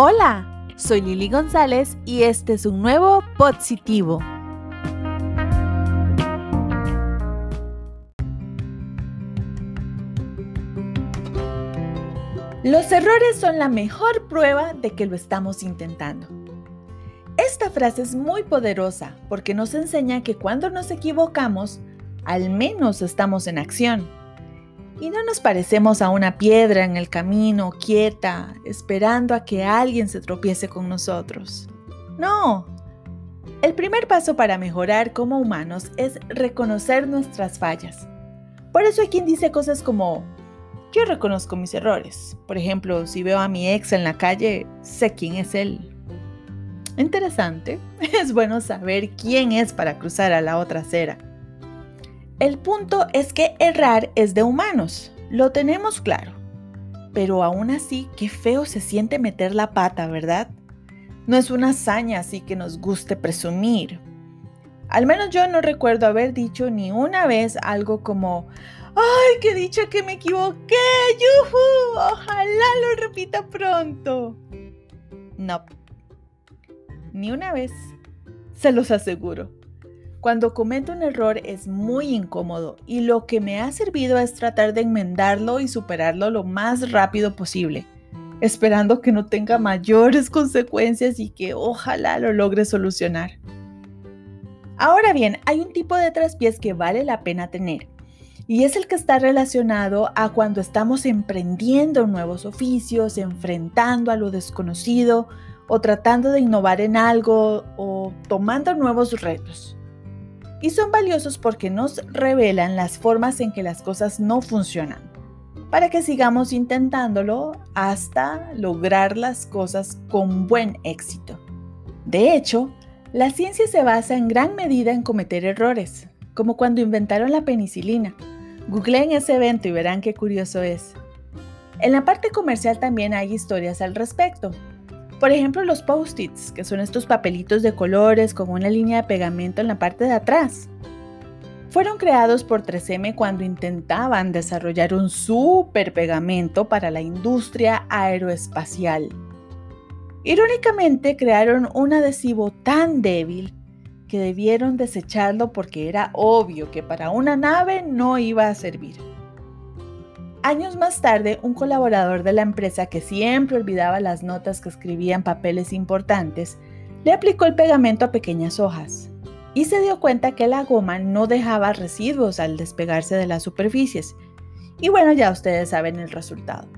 Hola, soy Lili González y este es un nuevo Positivo. Los errores son la mejor prueba de que lo estamos intentando. Esta frase es muy poderosa porque nos enseña que cuando nos equivocamos, al menos estamos en acción y no nos parecemos a una piedra en el camino, quieta, esperando a que alguien se tropiece con nosotros. No. El primer paso para mejorar como humanos es reconocer nuestras fallas. Por eso hay quien dice cosas como, yo reconozco mis errores. Por ejemplo, si veo a mi ex en la calle, sé quién es él. Interesante. Es bueno saber quién es para cruzar a la otra acera. El punto es que errar es de humanos, lo tenemos claro. Pero aún así, qué feo se siente meter la pata, ¿verdad? No es una hazaña así que nos guste presumir. Al menos yo no recuerdo haber dicho ni una vez algo como, ¡ay, qué dicha que me equivoqué! ¡Yuhu! Ojalá lo repita pronto. No. Ni una vez. Se los aseguro. Cuando cometo un error es muy incómodo y lo que me ha servido es tratar de enmendarlo y superarlo lo más rápido posible, esperando que no tenga mayores consecuencias y que ojalá lo logre solucionar. Ahora bien, hay un tipo de traspiés que vale la pena tener y es el que está relacionado a cuando estamos emprendiendo nuevos oficios, enfrentando a lo desconocido o tratando de innovar en algo o tomando nuevos retos y son valiosos porque nos revelan las formas en que las cosas no funcionan, para que sigamos intentándolo hasta lograr las cosas con buen éxito. De hecho, la ciencia se basa en gran medida en cometer errores, como cuando inventaron la penicilina. Googleen ese evento y verán qué curioso es. En la parte comercial también hay historias al respecto, por ejemplo, los post-its, que son estos papelitos de colores con una línea de pegamento en la parte de atrás. Fueron creados por 3M cuando intentaban desarrollar un super pegamento para la industria aeroespacial. Irónicamente, crearon un adhesivo tan débil que debieron desecharlo porque era obvio que para una nave no iba a servir. Años más tarde, un colaborador de la empresa que siempre olvidaba las notas que escribía en papeles importantes, le aplicó el pegamento a pequeñas hojas y se dio cuenta que la goma no dejaba residuos al despegarse de las superficies. Y bueno, ya ustedes saben el resultado.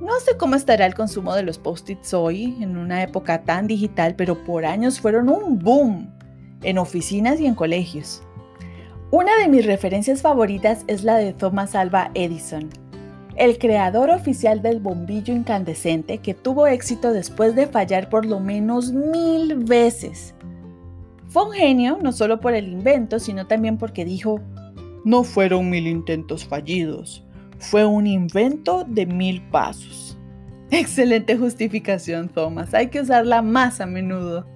No sé cómo estará el consumo de los post-its hoy, en una época tan digital, pero por años fueron un boom en oficinas y en colegios. Una de mis referencias favoritas es la de Thomas Alva Edison, el creador oficial del bombillo incandescente que tuvo éxito después de fallar por lo menos mil veces. Fue un genio no solo por el invento, sino también porque dijo, no fueron mil intentos fallidos, fue un invento de mil pasos. Excelente justificación, Thomas, hay que usarla más a menudo.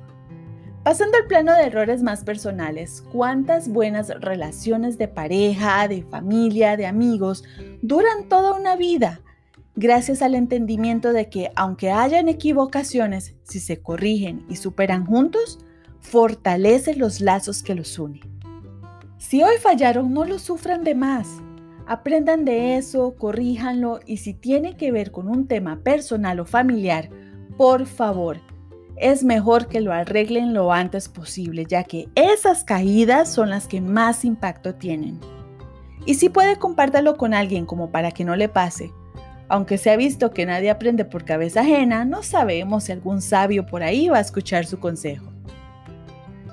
Pasando al plano de errores más personales, ¿cuántas buenas relaciones de pareja, de familia, de amigos duran toda una vida? Gracias al entendimiento de que aunque hayan equivocaciones, si se corrigen y superan juntos, fortalece los lazos que los unen. Si hoy fallaron, no lo sufran de más. Aprendan de eso, corríjanlo y si tiene que ver con un tema personal o familiar, por favor, es mejor que lo arreglen lo antes posible, ya que esas caídas son las que más impacto tienen. Y si puede, compártalo con alguien como para que no le pase. Aunque se ha visto que nadie aprende por cabeza ajena, no sabemos si algún sabio por ahí va a escuchar su consejo.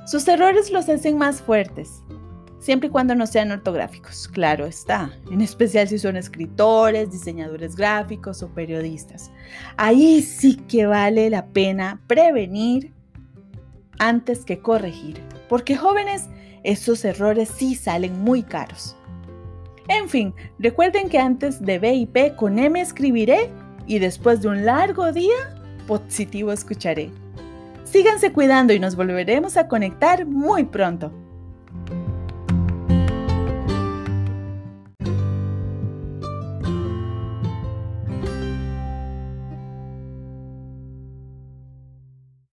Sus errores los hacen más fuertes, siempre y cuando no sean ortográficos, claro está, en especial si son escritores, diseñadores gráficos o periodistas. Ahí sí que vale la pena prevenir antes que corregir, porque jóvenes, esos errores sí salen muy caros. En fin, recuerden que antes de B y P con M escribiré y después de un largo día, positivo escucharé. Síganse cuidando y nos volveremos a conectar muy pronto.